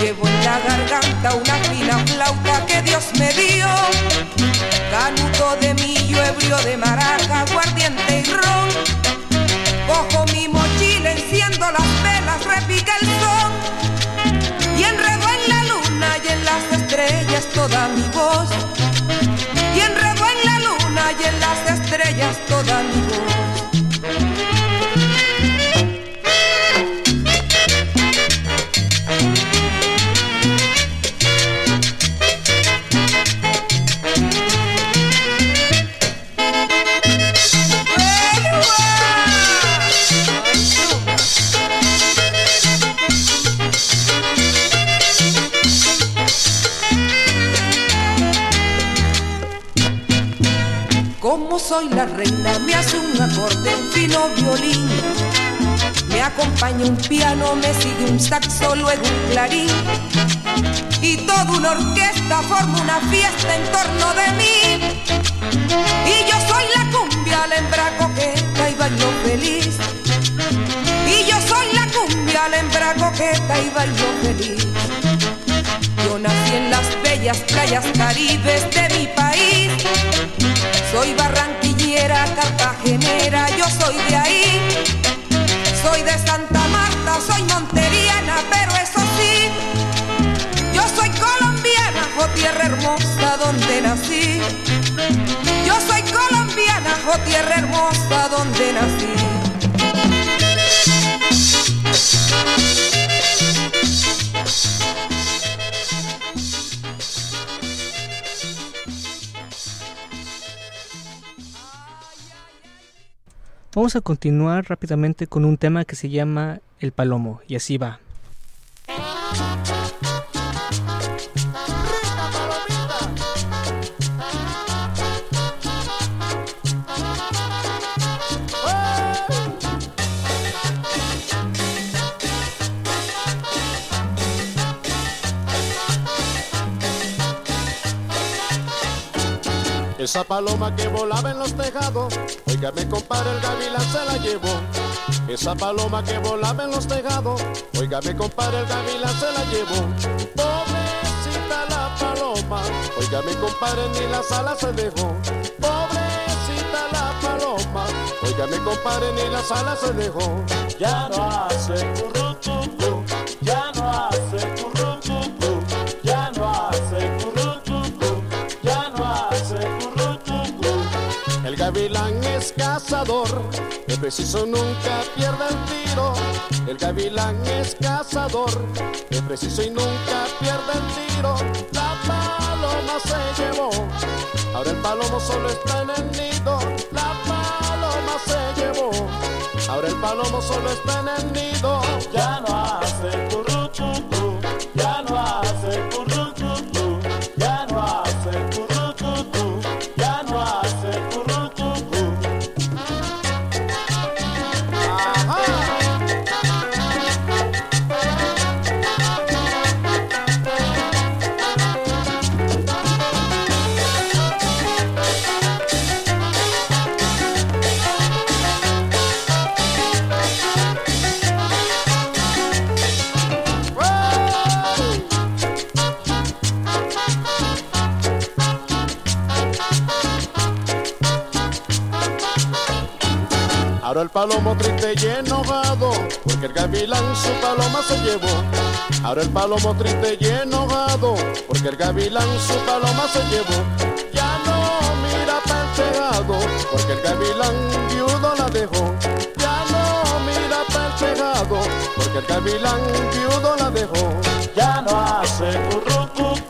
Llevo en la garganta una fina flauta que Dios me dio. Canuto de millo, ebrio de maraca, aguardiente y ron. Cojo mi mochila, enciendo las velas, repica el son. Y enredo en la luna y en las estrellas toda mi voz. Y enredo en la luna y en las estrellas toda mi voz. Soy la reina, me hace un acorde un fino violín. Me acompaña un piano, me sigue un saxo, luego un clarín. y toda una orquesta forma una fiesta en torno de mí. Y yo soy la cumbia, la hembra coqueta y bailo feliz. Y yo soy la cumbia, la hembra coqueta y bailo feliz. Yo nací en las bellas playas caribes de mi país. Soy barranquillera, cartagenera, yo soy de ahí. Soy de Santa Marta, soy monteriana, pero eso sí, yo soy colombiana, oh tierra hermosa donde nací. Yo soy colombiana, oh tierra hermosa donde nací. Vamos a continuar rápidamente con un tema que se llama El Palomo, y así va. Esa paloma que volaba en los tejados, oígame compadre, el gavilán se la llevó. Esa paloma que volaba en los tejados, oígame compadre, el gavilán se la llevó. Pobrecita la paloma, oígame compadre, ni las alas se dejó. Pobrecita la paloma, oígame compadre, ni las alas se dejó. Ya no hace currucucú, ya no hace es cazador, el preciso nunca pierde el tiro. El gavilán es cazador, el preciso y nunca pierde el tiro. La paloma se llevó, ahora el palomo solo está en el nido. La paloma se llevó, ahora el palomo solo está en el nido. Ya no hace el palomo triste y enojado, porque el gavilán su paloma se llevó. Ahora el palomo triste y enojado, porque el gavilán su paloma se llevó. Ya no mira para el tejado, porque el gavilán viudo la dejó. Ya no mira para el tejado, porque el gavilán viudo la dejó. Ya no hace currucucú,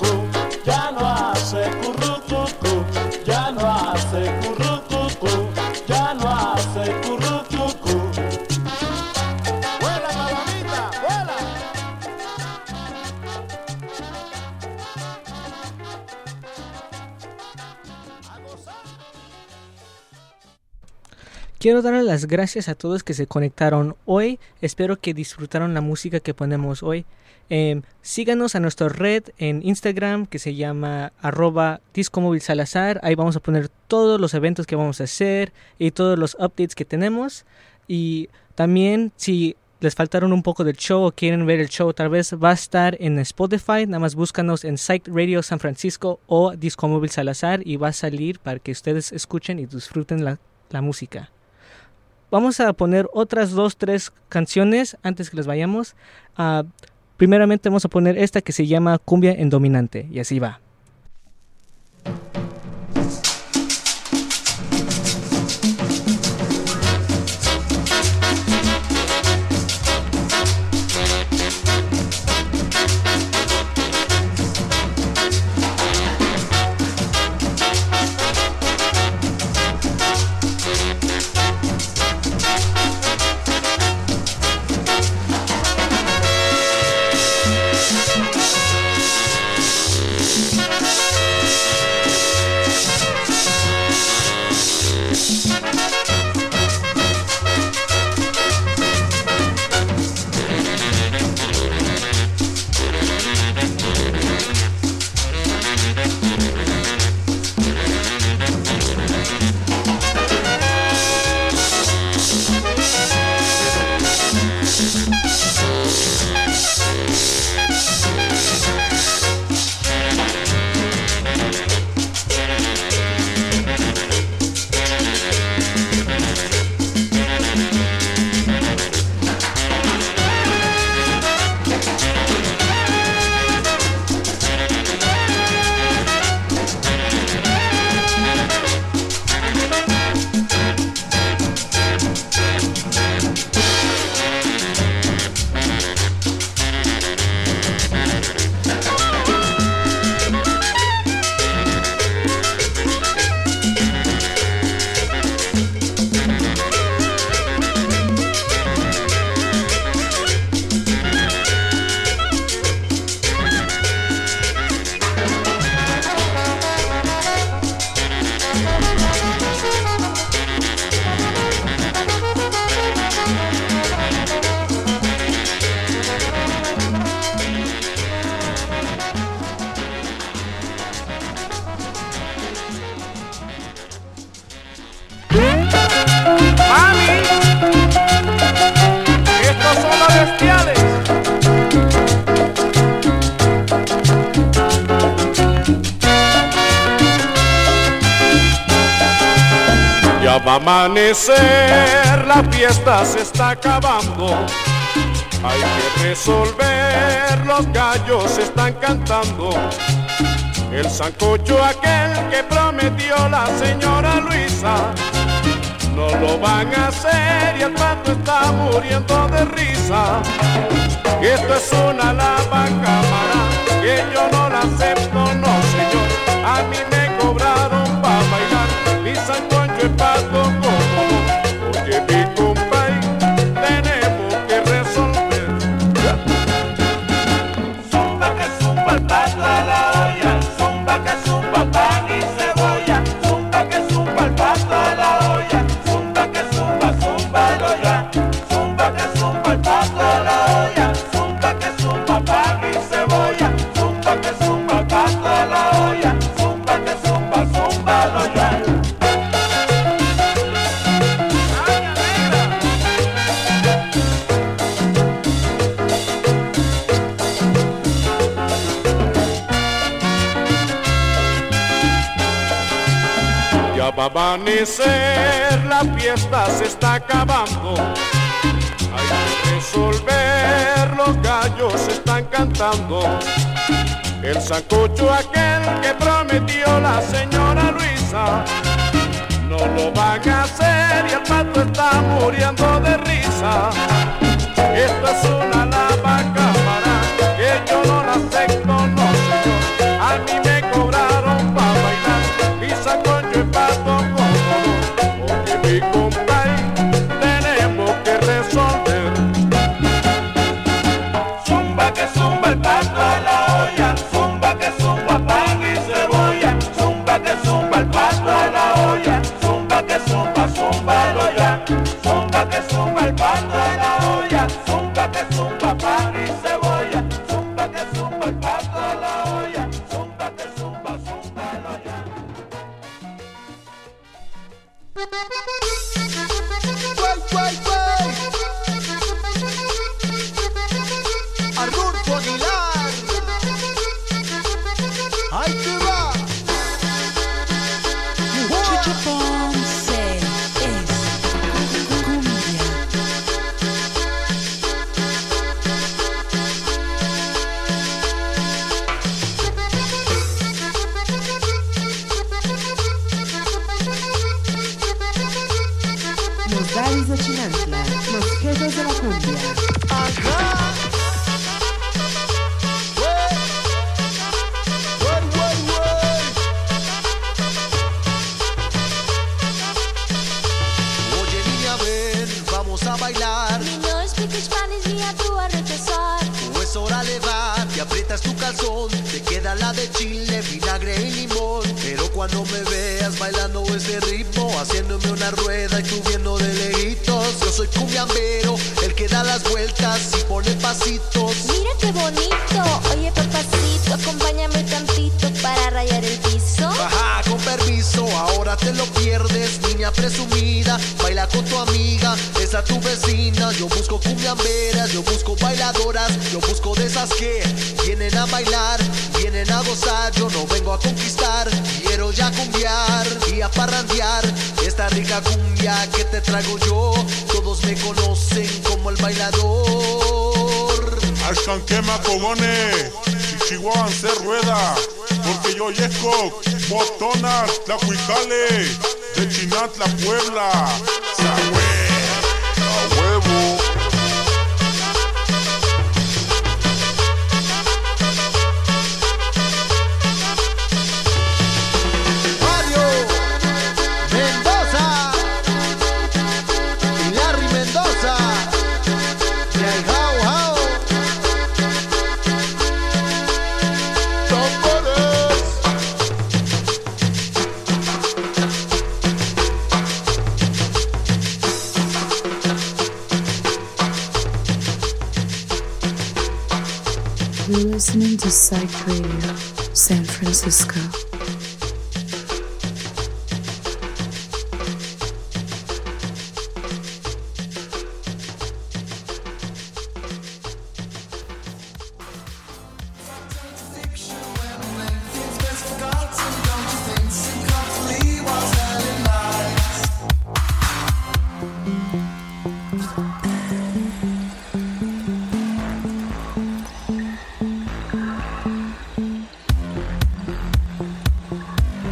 Quiero darles las gracias a todos que se conectaron hoy. Espero que disfrutaron la música que ponemos hoy. Em, síganos a nuestra red en Instagram que se llama arroba salazar. Ahí vamos a poner todos los eventos que vamos a hacer y todos los updates que tenemos. Y también si les faltaron un poco del show o quieren ver el show, tal vez va a estar en Spotify. Nada más búscanos en Site Radio San Francisco o Discomóvil Salazar y va a salir para que ustedes escuchen y disfruten la música. Vamos a poner otras dos, tres canciones antes que les vayamos. Ah, primeramente vamos a poner esta que se llama Cumbia en Dominante y así va. amanecer, la fiesta se está acabando. Hay que resolver, los gallos están cantando. El sancocho aquel que prometió la señora Luisa, no lo van a hacer y el pato está muriendo de risa. Esto es una lava cámara, que yo no la acepto, no señor. A mí me cobraron para bailar, mi sancocho es pato. amanecer, la fiesta se está acabando. Hay que resolver, los gallos están cantando. El sancocho aquel que prometió la señora Luisa, no lo van a hacer y el pato está muriendo de risa. Esta es una